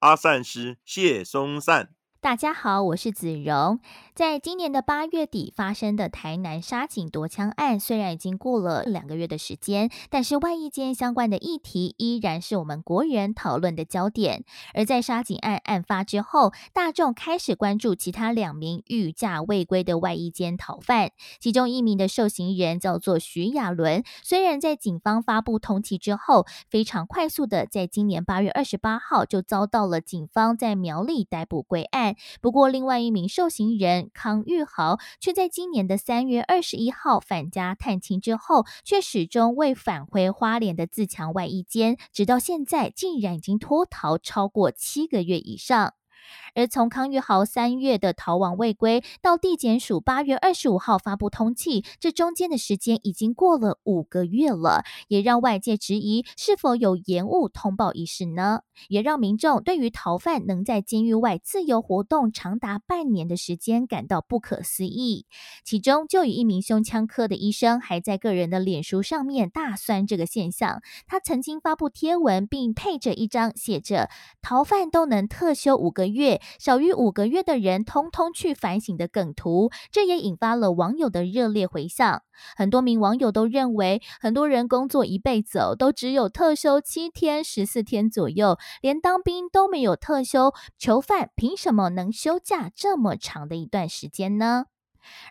阿善师谢松善。大家好，我是子荣。在今年的八月底发生的台南沙井夺枪案，虽然已经过了两个月的时间，但是外衣间相关的议题依然是我们国人讨论的焦点。而在沙井案案发之后，大众开始关注其他两名御驾未归的外衣间逃犯，其中一名的受刑人叫做徐亚伦。虽然在警方发布通缉之后，非常快速的在今年八月二十八号就遭到了警方在苗栗逮捕归案。不过，另外一名受刑人康玉豪却在今年的三月二十一号返家探亲之后，却始终未返回花莲的自强外衣间，直到现在竟然已经脱逃超过七个月以上。而从康玉豪三月的逃亡未归，到地检署八月二十五号发布通缉，这中间的时间已经过了五个月了，也让外界质疑是否有延误通报一事呢？也让民众对于逃犯能在监狱外自由活动长达半年的时间感到不可思议。其中就有一名胸腔科的医生还在个人的脸书上面大酸这个现象，他曾经发布贴文，并配着一张写着“逃犯都能特休五个月”。小于五个月的人，通通去反省的梗图，这也引发了网友的热烈回响。很多名网友都认为，很多人工作一辈子都只有特休七天、十四天左右，连当兵都没有特休，囚犯凭什么能休假这么长的一段时间呢？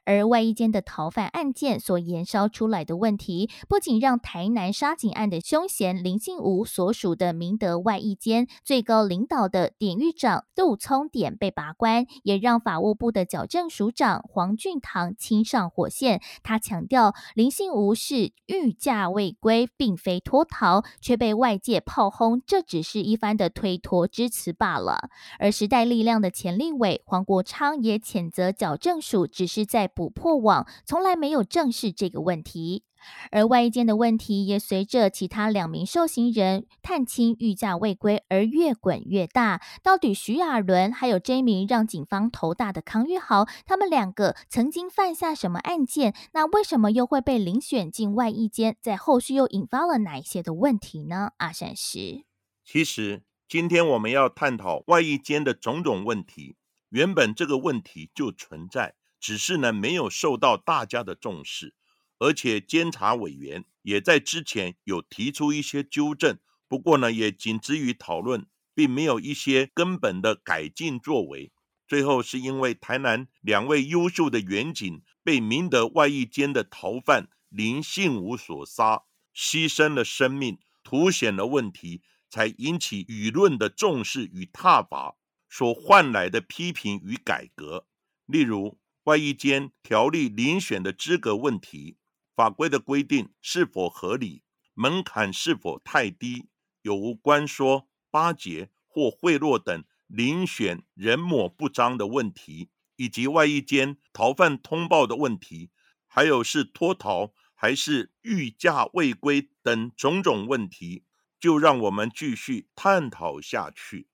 而外衣间的逃犯案件所延烧出来的问题，不仅让台南杀警案的凶嫌林信吾所属的明德外衣间最高领导的典狱长杜聪典被拔关，也让法务部的矫正署长黄俊堂亲上火线。他强调，林信吾是御驾未归，并非脱逃，却被外界炮轰，这只是一番的推脱之词罢了。而时代力量的前立委黄国昌也谴责矫正署只是。在捕破网，从来没有正视这个问题，而外衣间的问题也随着其他两名受刑人探亲御驾未归而越滚越大。到底徐亚伦还有这名让警方头大的康玉豪，他们两个曾经犯下什么案件？那为什么又会被遴选进外衣间？在后续又引发了哪一些的问题呢？阿善师，其实今天我们要探讨外衣间的种种问题，原本这个问题就存在。只是呢，没有受到大家的重视，而且监察委员也在之前有提出一些纠正，不过呢，也仅止于讨论，并没有一些根本的改进作为。最后是因为台南两位优秀的远警被明德外役间的逃犯林信武所杀，牺牲了生命，凸显了问题，才引起舆论的重视与挞伐，所换来的批评与改革，例如。外役间条例遴选的资格问题，法规的规定是否合理？门槛是否太低？有无关说、巴结或贿赂等遴选人抹不彰的问题？以及外役间逃犯通报的问题，还有是脱逃还是御驾未归等种种问题，就让我们继续探讨下去。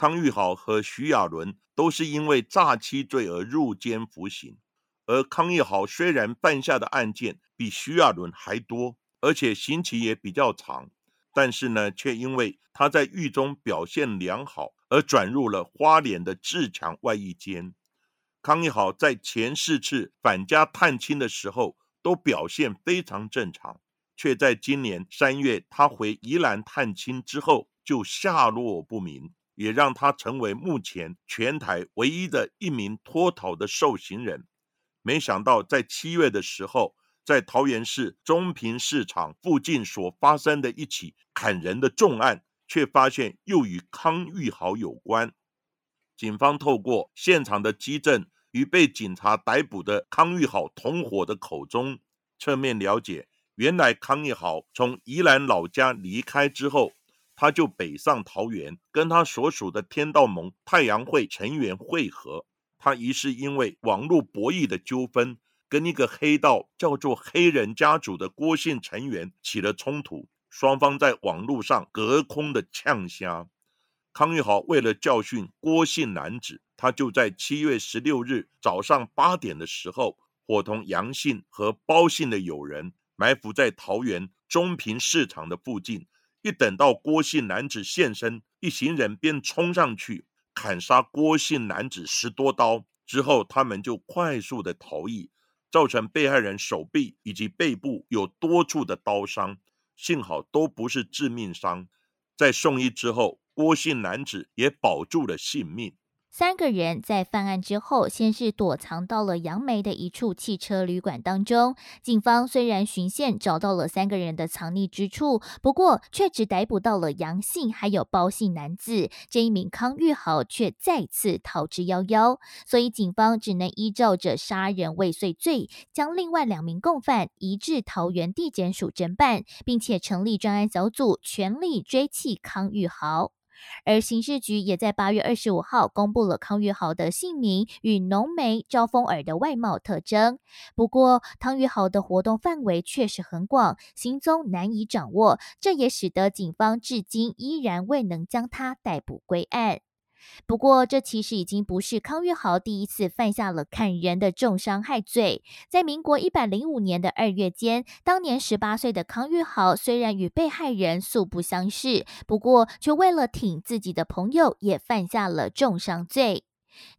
康玉豪和徐亚伦。都是因为诈欺罪而入监服刑，而康玉豪虽然犯下的案件比徐亚伦还多，而且刑期也比较长，但是呢，却因为他在狱中表现良好，而转入了花莲的自强外役监。康义豪在前四次返家探亲的时候都表现非常正常，却在今年三月他回宜兰探亲之后就下落不明。也让他成为目前全台唯一的一名脱逃的受刑人。没想到在七月的时候，在桃园市中平市场附近所发生的一起砍人的重案，却发现又与康玉豪有关。警方透过现场的基证与被警察逮捕的康玉豪同伙的口中，侧面了解，原来康玉豪从宜兰老家离开之后。他就北上桃园，跟他所属的天道盟太阳会成员会合。他疑是因为网络博弈的纠纷，跟一个黑道叫做黑人家族的郭姓成员起了冲突，双方在网络上隔空的呛虾。康玉豪为了教训郭姓男子，他就在七月十六日早上八点的时候，伙同杨姓和包姓的友人埋伏在桃园中平市场的附近。一等到郭姓男子现身，一行人便冲上去。砍杀郭姓男子十多刀之后，他们就快速的逃逸，造成被害人手臂以及背部有多处的刀伤，幸好都不是致命伤。在送医之后，郭姓男子也保住了性命。三个人在犯案之后，先是躲藏到了杨梅的一处汽车旅馆当中。警方虽然循线找到了三个人的藏匿之处，不过却只逮捕到了杨姓还有包姓男子。这一名康玉豪却再次逃之夭夭，所以警方只能依照着杀人未遂罪，将另外两名共犯移至桃园地检署侦办，并且成立专案小组，全力追缉康玉豪。而刑事局也在八月二十五号公布了康玉豪的姓名与浓眉招风耳的外貌特征。不过，康玉豪的活动范围确实很广，行踪难以掌握，这也使得警方至今依然未能将他逮捕归案。不过，这其实已经不是康玉豪第一次犯下了砍人的重伤害罪。在民国一百零五年的二月间，当年十八岁的康玉豪虽然与被害人素不相识，不过却为了挺自己的朋友，也犯下了重伤罪。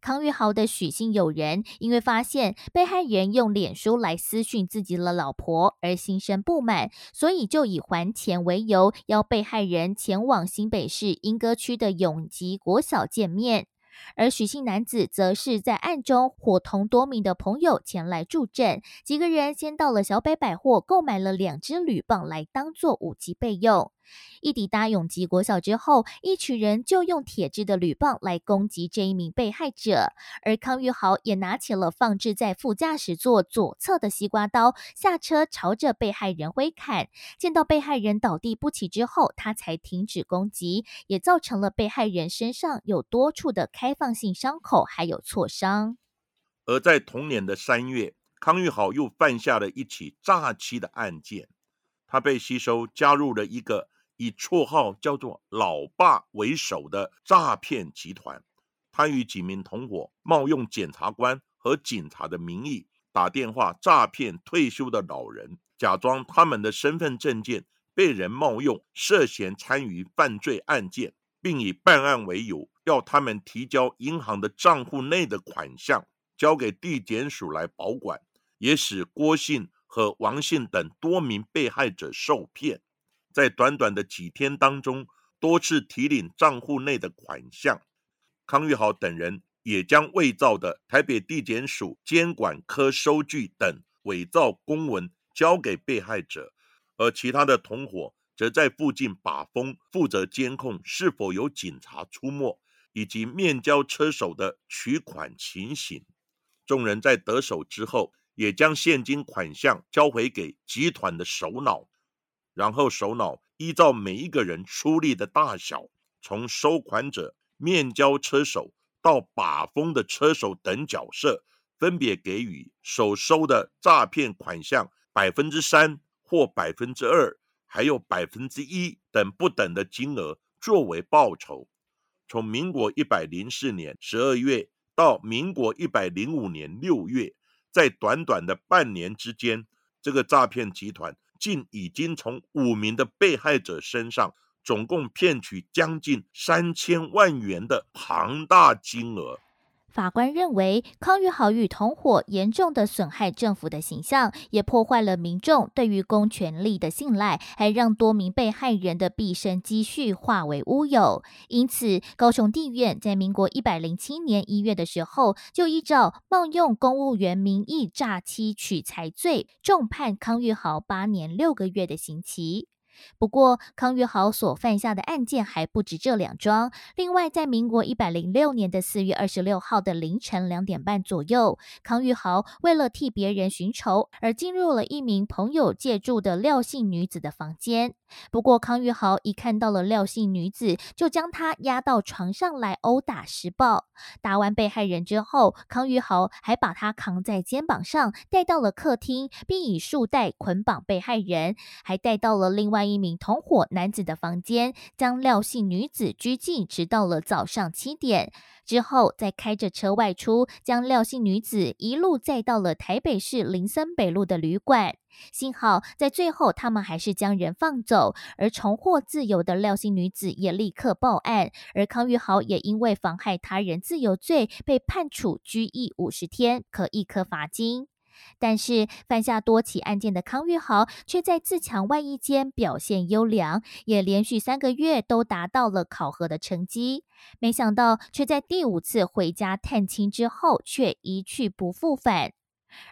康玉豪的许姓友人因为发现被害人用脸书来私讯自己的老婆而心生不满，所以就以还钱为由，邀被害人前往新北市莺歌区的永吉国小见面。而许姓男子则是在暗中伙同多名的朋友前来助阵，几个人先到了小北百货购买了两支铝棒来当做武器备用。一抵达永吉国小之后，一群人就用铁制的铝棒来攻击这一名被害者，而康玉豪也拿起了放置在副驾驶座左侧的西瓜刀，下车朝着被害人挥砍。见到被害人倒地不起之后，他才停止攻击，也造成了被害人身上有多处的开放性伤口，还有挫伤。而在同年的三月，康玉豪又犯下了一起诈欺的案件，他被吸收加入了一个。以绰号叫做“老爸”为首的诈骗集团，他与几名同伙冒用检察官和警察的名义，打电话诈骗退休的老人，假装他们的身份证件被人冒用，涉嫌参与犯罪案件，并以办案为由，要他们提交银行的账户内的款项，交给地检署来保管，也使郭姓和王姓等多名被害者受骗。在短短的几天当中，多次提领账户内的款项，康玉豪等人也将伪造的台北地检署监管科收据等伪造公文交给被害者，而其他的同伙则在附近把风，负责监控是否有警察出没，以及面交车手的取款情形。众人在得手之后，也将现金款项交回给集团的首脑。然后首脑依照每一个人出力的大小，从收款者、面交车手到把风的车手等角色，分别给予所收的诈骗款项百分之三或百分之二，还有百分之一等不等的金额作为报酬。从民国一百零四年十二月到民国一百零五年六月，在短短的半年之间，这个诈骗集团。竟已经从五名的被害者身上，总共骗取将近三千万元的庞大金额。法官认为，康玉豪与同伙严重的损害政府的形象，也破坏了民众对于公权力的信赖，还让多名被害人的毕生积蓄化为乌有。因此，高雄地院在民国一百零七年一月的时候，就依照冒用公务员名义诈欺取财罪，重判康玉豪八年六个月的刑期。不过，康玉豪所犯下的案件还不止这两桩。另外，在民国一百零六年的四月二十六号的凌晨两点半左右，康玉豪为了替别人寻仇，而进入了一名朋友借住的廖姓女子的房间。不过康玉豪一看到了廖姓女子，就将她压到床上来殴打施暴。打完被害人之后，康玉豪还把她扛在肩膀上带到了客厅，并以束带捆绑被害人，还带到了另外一一名同伙男子的房间，将廖姓女子拘禁，直到了早上七点。之后再开着车外出，将廖姓女子一路载到了台北市林森北路的旅馆。幸好在最后，他们还是将人放走，而重获自由的廖姓女子也立刻报案，而康玉豪也因为妨害他人自由罪被判处拘役五十天，可一颗罚金。但是犯下多起案件的康玉豪，却在自强外衣间表现优良，也连续三个月都达到了考核的成绩。没想到，却在第五次回家探亲之后，却一去不复返。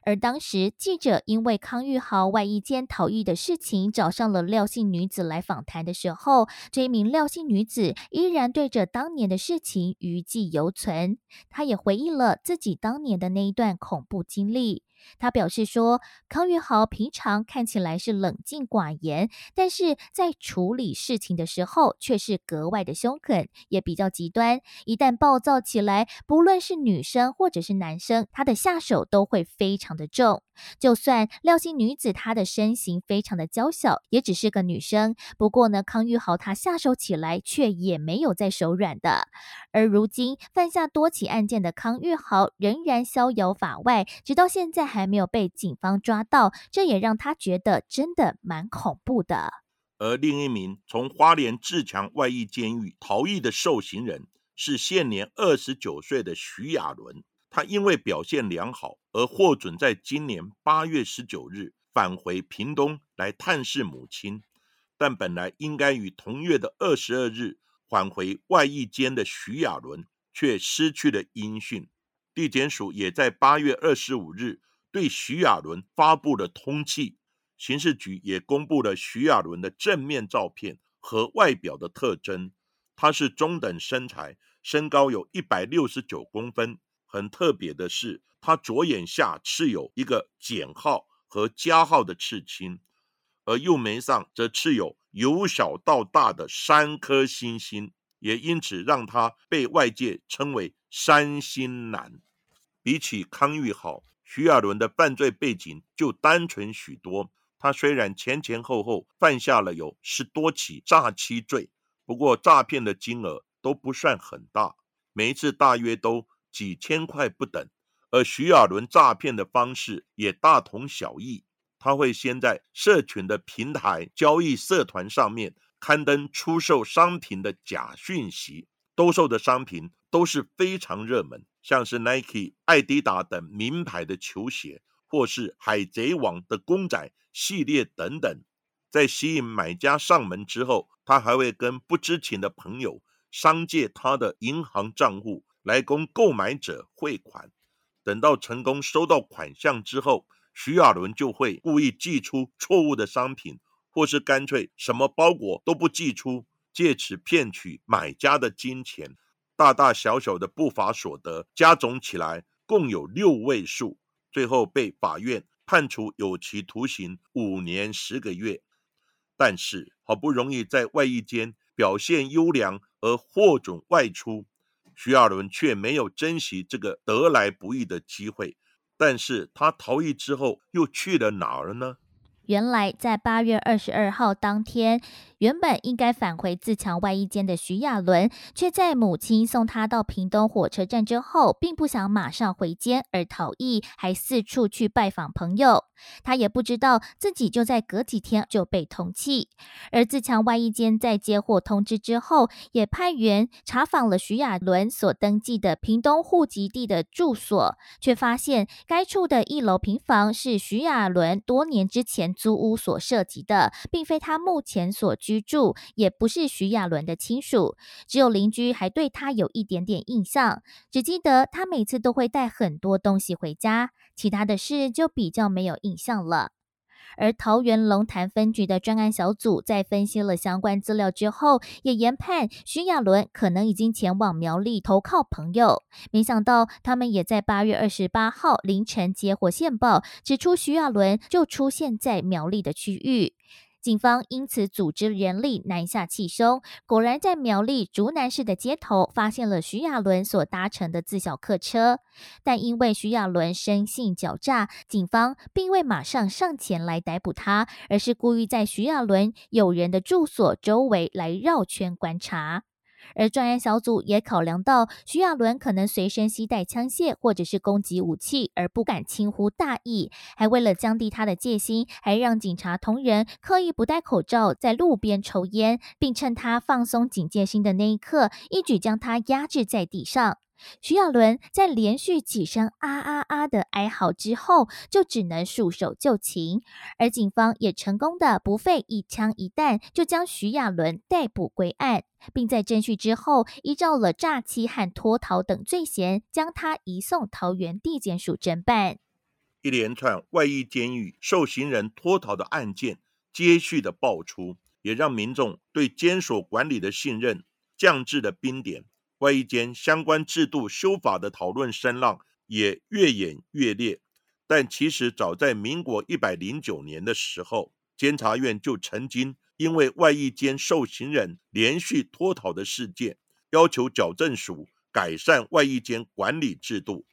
而当时记者因为康玉豪外衣间逃逸的事情，找上了廖姓女子来访谈的时候，这一名廖姓女子依然对着当年的事情余悸犹存。她也回忆了自己当年的那一段恐怖经历。他表示说，康玉豪平常看起来是冷静寡言，但是在处理事情的时候却是格外的凶狠，也比较极端。一旦暴躁起来，不论是女生或者是男生，他的下手都会非常的重。就算廖姓女子她的身形非常的娇小，也只是个女生。不过呢，康玉豪他下手起来却也没有在手软的。而如今犯下多起案件的康玉豪仍然逍遥法外，直到现在还没有被警方抓到，这也让他觉得真的蛮恐怖的。而另一名从花莲自强外役监狱逃逸的受刑人是现年二十九岁的徐亚伦。他因为表现良好而获准在今年八月十九日返回屏东来探视母亲，但本来应该于同月的二十二日返回外役监的徐亚伦却失去了音讯。地检署也在八月二十五日对徐亚伦发布了通缉，刑事局也公布了徐亚伦的正面照片和外表的特征，他是中等身材，身高有一百六十九公分。很特别的是，他左眼下刺有一个减号和加号的刺青，而右眉上则刺有由小到大的三颗星星，也因此让他被外界称为“三星男”。比起康玉好、徐亚伦的犯罪背景就单纯许多。他虽然前前后后犯下了有十多起诈欺罪，不过诈骗的金额都不算很大，每一次大约都。几千块不等，而徐亚伦诈骗的方式也大同小异。他会先在社群的平台交易社团上面刊登出售商品的假讯息，兜售的商品都是非常热门，像是 Nike、艾迪达等名牌的球鞋，或是海贼王的公仔系列等等。在吸引买家上门之后，他还会跟不知情的朋友商借他的银行账户。来供购买者汇款，等到成功收到款项之后，徐亚伦就会故意寄出错误的商品，或是干脆什么包裹都不寄出，借此骗取买家的金钱。大大小小的不法所得加总起来，共有六位数，最后被法院判处有期徒刑五年十个月。但是好不容易在外役间表现优良而获准外出。徐亚伦却没有珍惜这个得来不易的机会，但是他逃逸之后又去了哪儿呢？原来在八月二十二号当天。原本应该返回自强外衣间的徐亚伦，却在母亲送他到屏东火车站之后，并不想马上回监而逃逸，还四处去拜访朋友。他也不知道自己就在隔几天就被通缉。而自强外衣间在接获通知之后，也派员查访了徐亚伦所登记的屏东户籍地的住所，却发现该处的一楼平房是徐亚伦多年之前租屋所涉及的，并非他目前所居。居住也不是徐亚伦的亲属，只有邻居还对他有一点点印象，只记得他每次都会带很多东西回家，其他的事就比较没有印象了。而桃园龙潭分局的专案小组在分析了相关资料之后，也研判徐亚伦可能已经前往苗栗投靠朋友。没想到他们也在八月二十八号凌晨接获线报，指出徐亚伦就出现在苗栗的区域。警方因此组织人力南下气凶，果然在苗栗竹南市的街头发现了徐亚伦所搭乘的自小客车。但因为徐亚伦生性狡诈，警方并未马上上前来逮捕他，而是故意在徐亚伦友人的住所周围来绕圈观察。而专案小组也考量到徐亚伦可能随身携带枪械或者是攻击武器，而不敢轻忽大意，还为了降低他的戒心，还让警察同仁刻意不戴口罩在路边抽烟，并趁他放松警戒心的那一刻，一举将他压制在地上。徐亚伦在连续几声啊啊啊的哀嚎之后，就只能束手就擒，而警方也成功的不费一枪一弹，就将徐亚伦逮捕归案，并在侦讯之后，依照了诈欺和脱逃等罪嫌，将他移送桃园地检署侦办。一连串外役监狱受刑人脱逃的案件接续的爆出，也让民众对监所管理的信任降至了冰点。外役间相关制度修法的讨论声浪也越演越烈，但其实早在民国一百零九年的时候，监察院就曾经因为外役间受刑人连续脱逃的事件，要求矫正署改善外役间管理制度。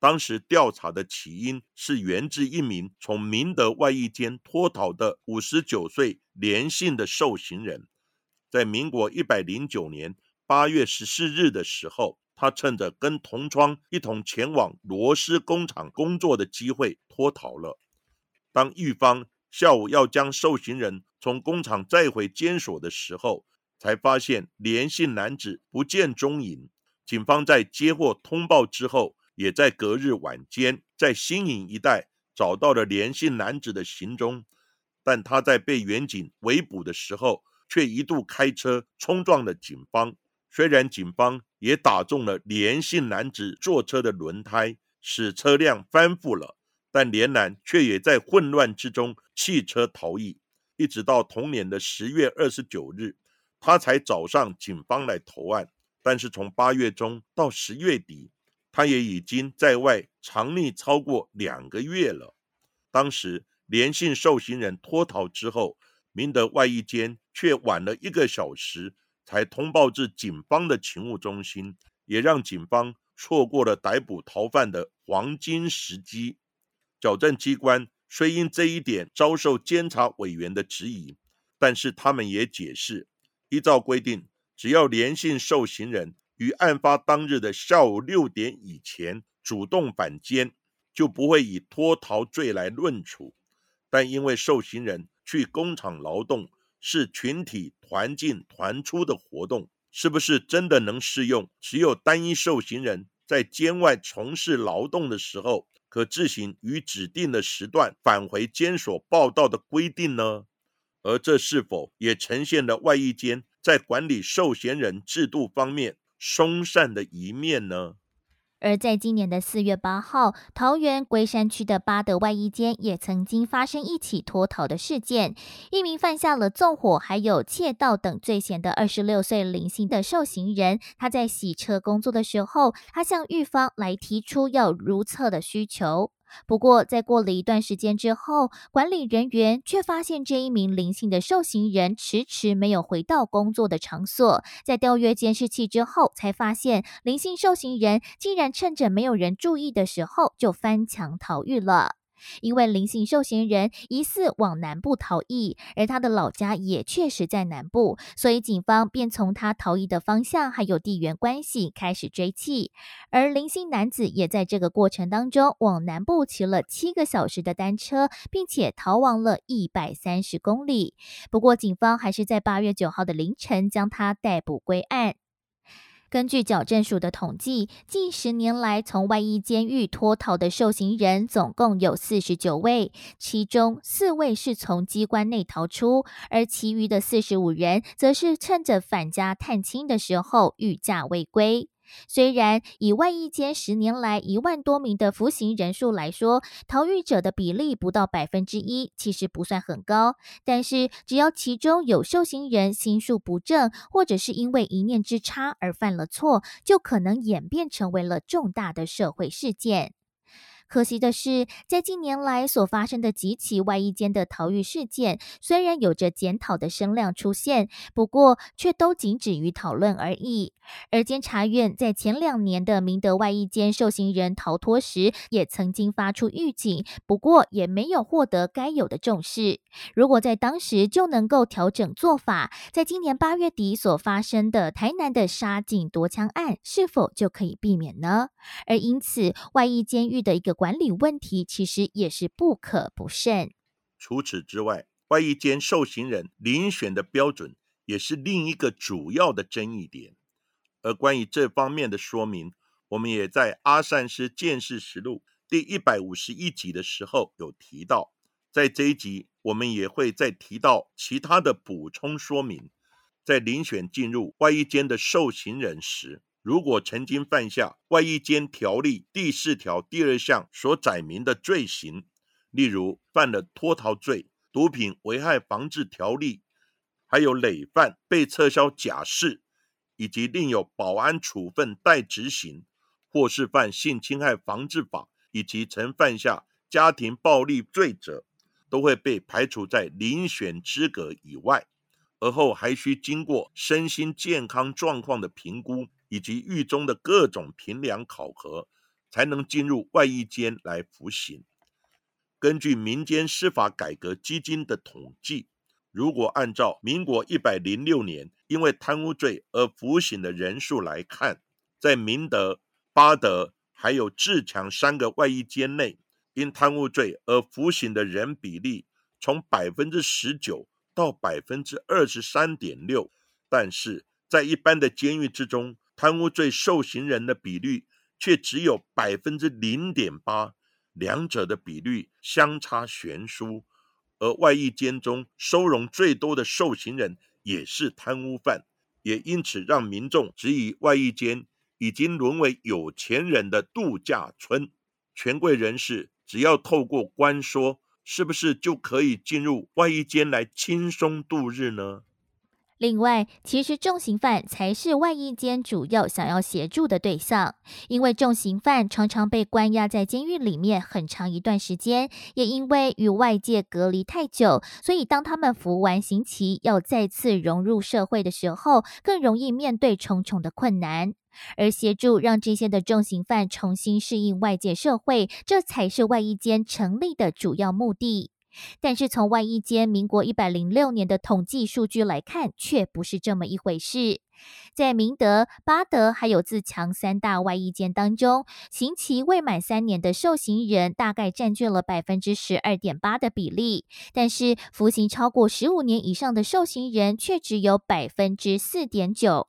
当时调查的起因是源自一名从明德外役间脱逃的五十九岁连姓的受刑人，在民国一百零九年。八月十四日的时候，他趁着跟同窗一同前往螺丝工厂工作的机会脱逃了。当狱方下午要将受刑人从工厂载回监所的时候，才发现连姓男子不见踪影。警方在接获通报之后，也在隔日晚间在新营一带找到了连姓男子的行踪，但他在被远警围捕的时候，却一度开车冲撞了警方。虽然警方也打中了连姓男子坐车的轮胎，使车辆翻覆了，但连男却也在混乱之中弃车逃逸，一直到同年的十月二十九日，他才找上警方来投案。但是从八月中到十月底，他也已经在外藏匿超过两个月了。当时连姓受刑人脱逃之后，明德外役间却晚了一个小时。才通报至警方的勤务中心，也让警方错过了逮捕逃犯的黄金时机。矫正机关虽因这一点遭受监察委员的质疑，但是他们也解释，依照规定，只要连姓受刑人于案发当日的下午六点以前主动返监，就不会以脱逃罪来论处。但因为受刑人去工厂劳动，是群体团进团出的活动，是不是真的能适用？只有单一受刑人在监外从事劳动的时候，可自行于指定的时段返回监所报到的规定呢？而这是否也呈现了外役监在管理受刑人制度方面松散的一面呢？而在今年的四月八号，桃园龟山区的八德外衣间也曾经发生一起脱逃的事件。一名犯下了纵火还有窃盗等罪嫌的二十六岁零星的受刑人，他在洗车工作的时候，他向狱方来提出要如厕的需求。不过，在过了一段时间之后，管理人员却发现这一名灵性的受刑人迟迟没有回到工作的场所。在调阅监视器之后，才发现灵性受刑人竟然趁着没有人注意的时候就翻墙逃狱了。因为林姓受刑人疑似往南部逃逸，而他的老家也确实在南部，所以警方便从他逃逸的方向还有地缘关系开始追缉。而林姓男子也在这个过程当中往南部骑了七个小时的单车，并且逃亡了一百三十公里。不过，警方还是在八月九号的凌晨将他逮捕归案。根据矫正署的统计，近十年来从外役监狱脱逃的受刑人总共有四十九位，其中四位是从机关内逃出，而其余的四十五人则是趁着返家探亲的时候御驾未归。虽然以万亿间十年来一万多名的服刑人数来说，逃狱者的比例不到百分之一，其实不算很高。但是，只要其中有受刑人心术不正，或者是因为一念之差而犯了错，就可能演变成为了重大的社会事件。可惜的是，在近年来所发生的几起外衣间的逃狱事件，虽然有着检讨的声量出现，不过却都仅止于讨论而已。而监察院在前两年的明德外衣间受刑人逃脱时，也曾经发出预警，不过也没有获得该有的重视。如果在当时就能够调整做法，在今年八月底所发生的台南的杀警夺枪案，是否就可以避免呢？而因此，外役监狱的一个管理问题，其实也是不可不慎。除此之外，外衣间受刑人遴选的标准，也是另一个主要的争议点。而关于这方面的说明，我们也在阿善师见识实录第一百五十一集的时候有提到。在这一集，我们也会再提到其他的补充说明。在遴选进入外衣间的受刑人时，如果曾经犯下外衣间条例第四条第二项所载明的罪行，例如犯了脱逃罪、毒品危害防治条例，还有累犯被撤销假释。以及另有保安处分待执行，或是犯性侵害防治法，以及曾犯下家庭暴力罪者，都会被排除在遴选资格以外。而后还需经过身心健康状况的评估，以及狱中的各种评量考核，才能进入外役监来服刑。根据民间司法改革基金的统计。如果按照民国一百零六年因为贪污罪而服刑的人数来看，在明德、八德还有志强三个外役监内，因贪污罪而服刑的人比例从百分之十九到百分之二十三点六，但是在一般的监狱之中，贪污罪受刑人的比率却只有百分之零点八，两者的比率相差悬殊。而外役监中收容最多的受刑人也是贪污犯，也因此让民众质疑外役监已经沦为有钱人的度假村。权贵人士只要透过官说，是不是就可以进入外役监来轻松度日呢？另外，其实重刑犯才是外役间主要想要协助的对象，因为重刑犯常常被关押在监狱里面很长一段时间，也因为与外界隔离太久，所以当他们服完刑期要再次融入社会的时候，更容易面对重重的困难。而协助让这些的重刑犯重新适应外界社会，这才是外役间成立的主要目的。但是从外衣间民国一百零六年的统计数据来看，却不是这么一回事。在明德、巴德还有自强三大外衣间当中，刑期未满三年的受刑人大概占据了百分之十二点八的比例，但是服刑超过十五年以上的受刑人却只有百分之四点九。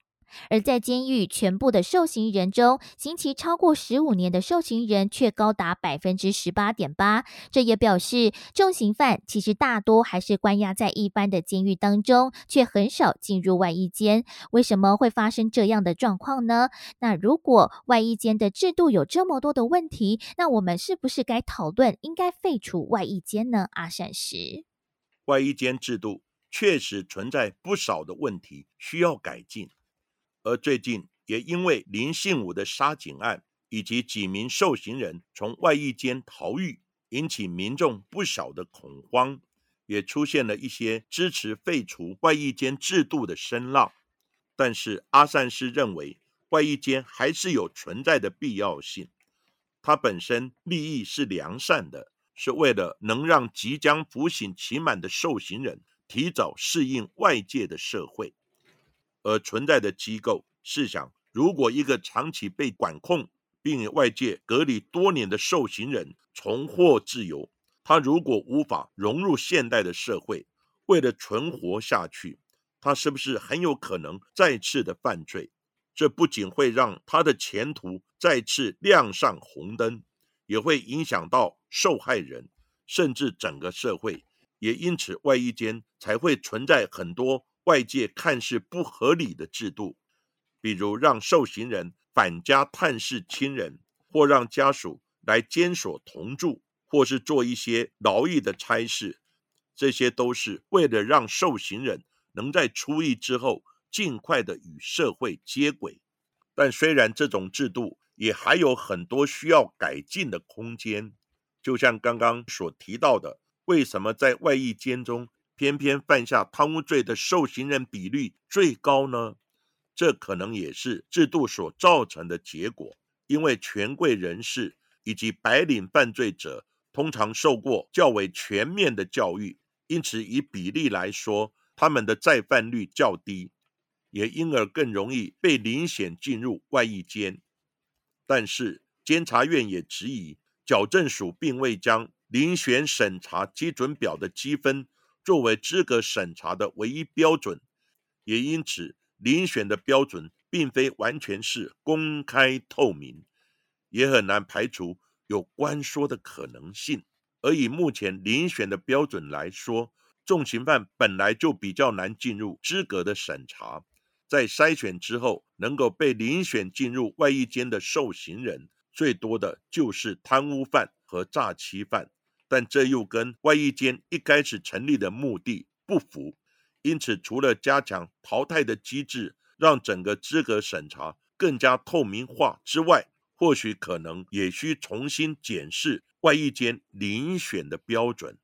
而在监狱全部的受刑人中，刑期超过十五年的受刑人却高达百分之十八点八。这也表示，重刑犯其实大多还是关押在一般的监狱当中，却很少进入外衣间。为什么会发生这样的状况呢？那如果外衣间的制度有这么多的问题，那我们是不是该讨论应该废除外衣间呢？阿善石，外衣间制度确实存在不少的问题，需要改进。而最近也因为林信武的杀警案，以及几名受刑人从外役间逃狱，引起民众不小的恐慌，也出现了一些支持废除外役间制度的声浪。但是阿善师认为，外役间还是有存在的必要性。它本身利益是良善的，是为了能让即将服刑期满的受刑人提早适应外界的社会。而存在的机构，试想，如果一个长期被管控并外界隔离多年的受刑人重获自由，他如果无法融入现代的社会，为了存活下去，他是不是很有可能再次的犯罪？这不仅会让他的前途再次亮上红灯，也会影响到受害人，甚至整个社会。也因此，外衣间才会存在很多。外界看似不合理的制度，比如让受刑人返家探视亲人，或让家属来监所同住，或是做一些劳役的差事，这些都是为了让受刑人能在出狱之后尽快的与社会接轨。但虽然这种制度也还有很多需要改进的空间。就像刚刚所提到的，为什么在外役监中偏偏犯下贪污罪的受刑人比率最高呢？这可能也是制度所造成的结果。因为权贵人士以及白领犯罪者通常受过较为全面的教育，因此以比例来说，他们的再犯率较低，也因而更容易被遴选进入外役监。但是监察院也质疑。矫正署并未将遴选审查基准表的积分作为资格审查的唯一标准，也因此遴选的标准并非完全是公开透明，也很难排除有关说的可能性。而以目前遴选的标准来说，重刑犯本来就比较难进入资格的审查，在筛选之后能够被遴选进入外役间的受刑人。最多的就是贪污犯和诈欺犯，但这又跟外役监一开始成立的目的不符。因此，除了加强淘汰的机制，让整个资格审查更加透明化之外，或许可能也需重新检视外役监遴选的标准。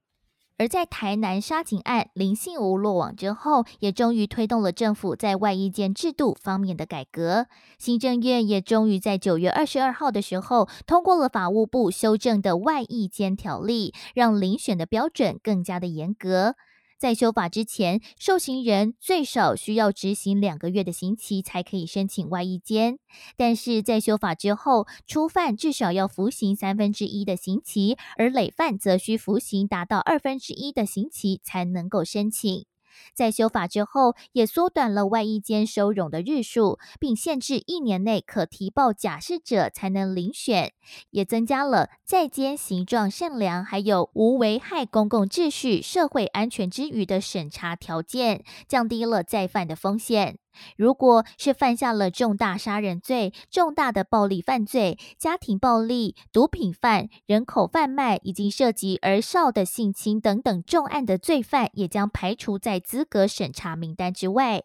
而在台南杀警案林信吴落网之后，也终于推动了政府在外役监制度方面的改革。行政院也终于在九月二十二号的时候通过了法务部修正的外役监条例，让遴选的标准更加的严格。在修法之前，受刑人最少需要执行两个月的刑期才可以申请外衣监；但是在修法之后，初犯至少要服刑三分之一的刑期，而累犯则需服刑达到二分之一的刑期才能够申请。在修法之后，也缩短了外衣间收容的日数，并限制一年内可提报假释者才能遴选，也增加了在监形状善良，还有无危害公共秩序、社会安全之余的审查条件，降低了再犯的风险。如果是犯下了重大杀人罪、重大的暴力犯罪、家庭暴力、毒品犯、人口贩卖以及涉及儿少的性侵等等重案的罪犯，也将排除在资格审查名单之外。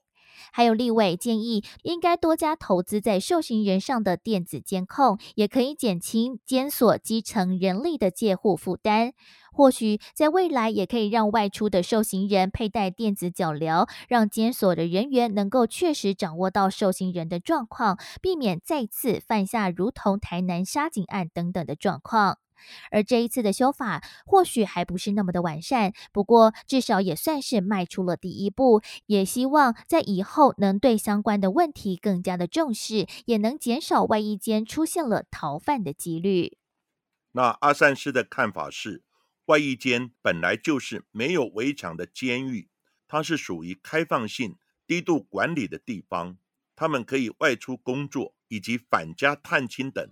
还有立委建议，应该多加投资在受刑人上的电子监控，也可以减轻监所基层人力的介护负担。或许在未来，也可以让外出的受刑人佩戴电子脚镣，让监所的人员能够确实掌握到受刑人的状况，避免再次犯下如同台南杀警案等等的状况。而这一次的修法或许还不是那么的完善，不过至少也算是迈出了第一步。也希望在以后能对相关的问题更加的重视，也能减少外衣间出现了逃犯的几率。那阿善师的看法是，外衣间本来就是没有围墙的监狱，它是属于开放性、低度管理的地方，他们可以外出工作以及返家探亲等，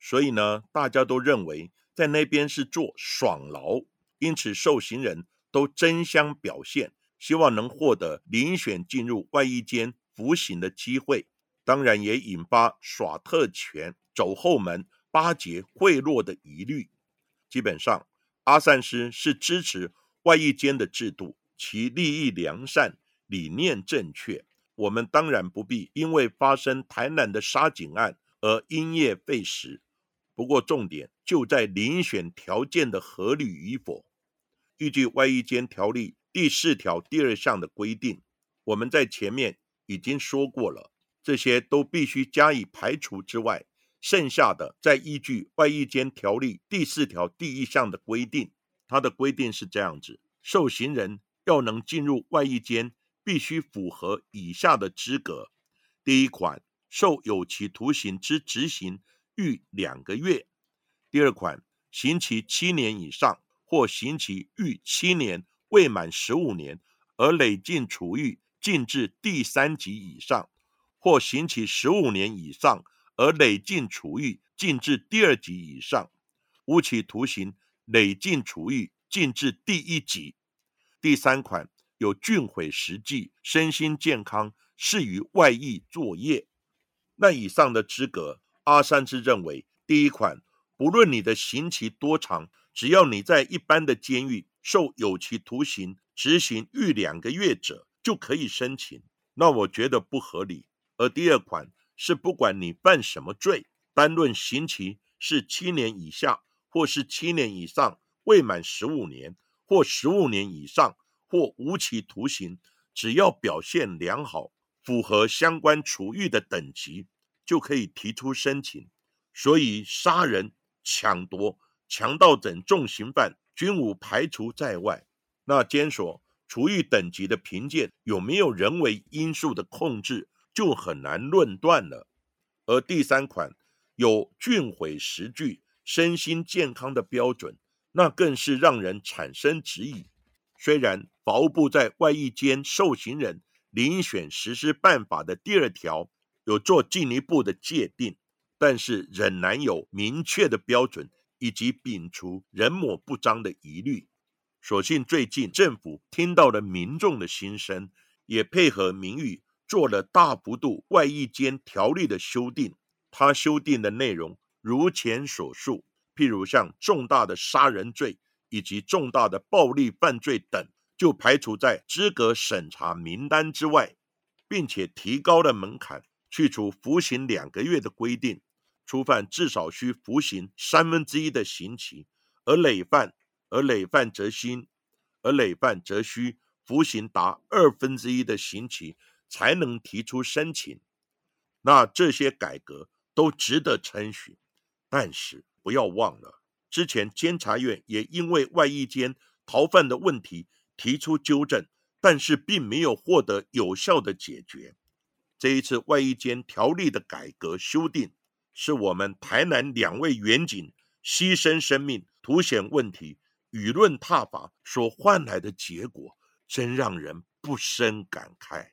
所以呢，大家都认为。在那边是做爽劳，因此受刑人都争相表现，希望能获得遴选进入外衣间服刑的机会。当然也引发耍特权、走后门、巴结贿赂的疑虑。基本上，阿善师是支持外衣间的制度，其利益良善，理念正确。我们当然不必因为发生台南的杀警案而因噎废食。不过，重点就在遴选条件的合理与否。依据外衣间条例第四条第二项的规定，我们在前面已经说过了，这些都必须加以排除之外，剩下的再依据外衣间条例第四条第一项的规定。它的规定是这样子：受刑人要能进入外衣间，必须符合以下的资格：第一款，受有期徒刑之执行。逾两个月，第二款刑期七年以上，或刑期逾七年未满十五年而累进处遇进至第三级以上，或刑期十五年以上而累进处遇进至第二级以上，无期徒刑累进处遇进至第一级。第三款有俊毁实际身心健康，适于外役作业。那以上的资格。阿三之认为，第一款，不论你的刑期多长，只要你在一般的监狱受有期徒刑执行逾两个月者，就可以申请。那我觉得不合理。而第二款是，不管你犯什么罪，单论刑期是七年以下，或是七年以上未满十五年，或十五年以上，或无期徒刑，只要表现良好，符合相关处遇的等级，就可以提出申请。所以，杀人、抢夺、强盗等重刑犯均无排除在外。那监所处遇等级的评鉴有没有人为因素的控制，就很难论断了。而第三款。有俊毁实具、身心健康的标准，那更是让人产生质疑。虽然法务部在外役监受刑人遴选实施办法的第二条有做进一步的界定，但是仍然有明确的标准，以及摒除人抹不彰的疑虑。所幸最近政府听到了民众的心声，也配合民意做了大幅度外役间条例的修订。他修订的内容如前所述，譬如像重大的杀人罪以及重大的暴力犯罪等，就排除在资格审查名单之外，并且提高了门槛，去除服刑两个月的规定，初犯至少需服刑三分之一的刑期，而累犯而累犯则新，而累犯则需服刑达二分之一的刑期才能提出申请。那这些改革。都值得称许，但是不要忘了，之前监察院也因为外役间逃犯的问题提出纠正，但是并没有获得有效的解决。这一次外衣间条例的改革修订，是我们台南两位远景牺牲生命、凸显问题、舆论踏法所换来的结果，真让人不胜感慨。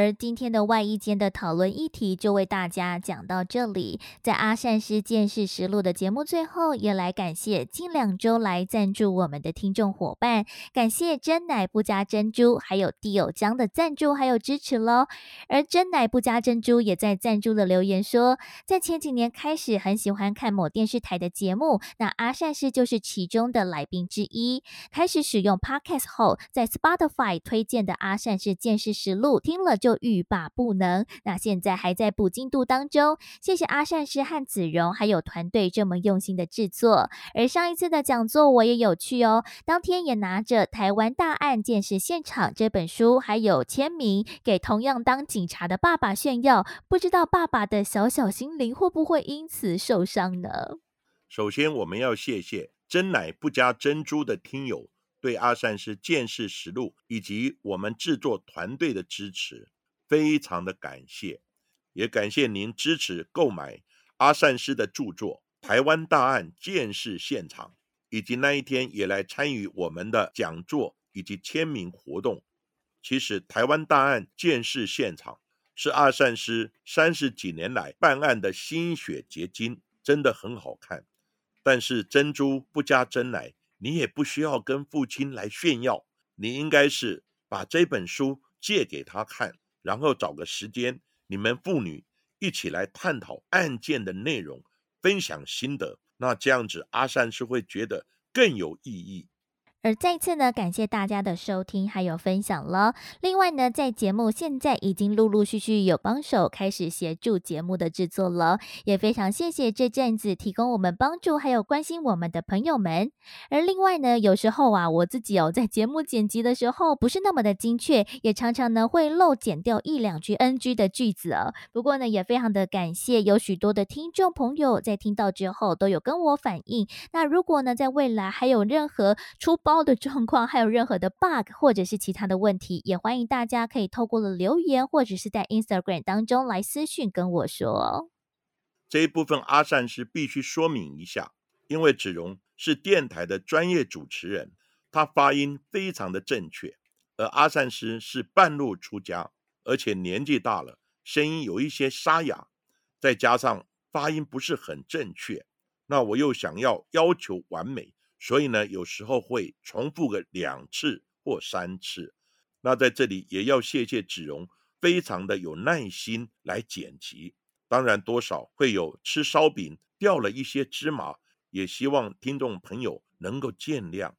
而今天的外衣间的讨论议题就为大家讲到这里。在阿善师见识实录的节目最后，也来感谢近两周来赞助我们的听众伙伴，感谢真奶不加珍珠，还有地友江的赞助还有支持喽。而真奶不加珍珠也在赞助的留言说，在前几年开始很喜欢看某电视台的节目，那阿善师就是其中的来宾之一。开始使用 Podcast 后，在 Spotify 推荐的阿善师见识实录听了。就欲罢不能，那现在还在补进度当中。谢谢阿善师和子荣还有团队这么用心的制作。而上一次的讲座我也有趣哦，当天也拿着《台湾大案件事现场》这本书，还有签名给同样当警察的爸爸炫耀。不知道爸爸的小小心灵会不会因此受伤呢？首先，我们要谢谢真奶不加珍珠的听友。对阿善师见识实录以及我们制作团队的支持，非常的感谢，也感谢您支持购买阿善师的著作《台湾大案见识现场》，以及那一天也来参与我们的讲座以及签名活动。其实，《台湾大案见识现场》是阿善师三十几年来办案的心血结晶，真的很好看。但是珍珠不加真奶。你也不需要跟父亲来炫耀，你应该是把这本书借给他看，然后找个时间，你们父女一起来探讨案件的内容，分享心得。那这样子，阿善是会觉得更有意义。而再次呢，感谢大家的收听还有分享了。另外呢，在节目现在已经陆陆续续有帮手开始协助节目的制作了，也非常谢谢这阵子提供我们帮助还有关心我们的朋友们。而另外呢，有时候啊，我自己哦，在节目剪辑的时候不是那么的精确，也常常呢会漏剪掉一两句 NG 的句子哦。不过呢，也非常的感谢有许多的听众朋友在听到之后都有跟我反映。那如果呢，在未来还有任何出包的状况，还有任何的 bug 或者是其他的问题，也欢迎大家可以透过了留言或者是在 Instagram 当中来私讯跟我说。这一部分阿善是必须说明一下，因为子荣是电台的专业主持人，他发音非常的正确，而阿善师是半路出家，而且年纪大了，声音有一些沙哑，再加上发音不是很正确，那我又想要要求完美。所以呢，有时候会重复个两次或三次。那在这里也要谢谢子荣，非常的有耐心来剪辑。当然，多少会有吃烧饼掉了一些芝麻，也希望听众朋友能够见谅。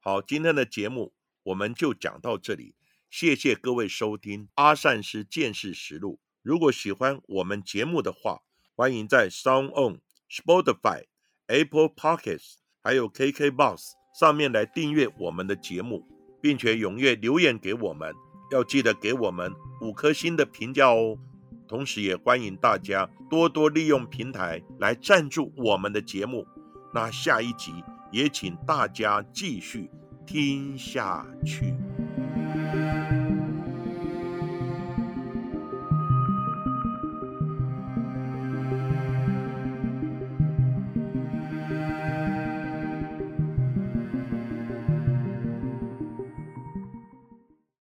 好，今天的节目我们就讲到这里，谢谢各位收听《阿善师见识实录》。如果喜欢我们节目的话，欢迎在 Sound On、Spotify、Apple Podcasts 还有 KK Boss 上面来订阅我们的节目，并且踊跃留言给我们，要记得给我们五颗星的评价哦。同时，也欢迎大家多多利用平台来赞助我们的节目。那下一集也请大家继续听下去。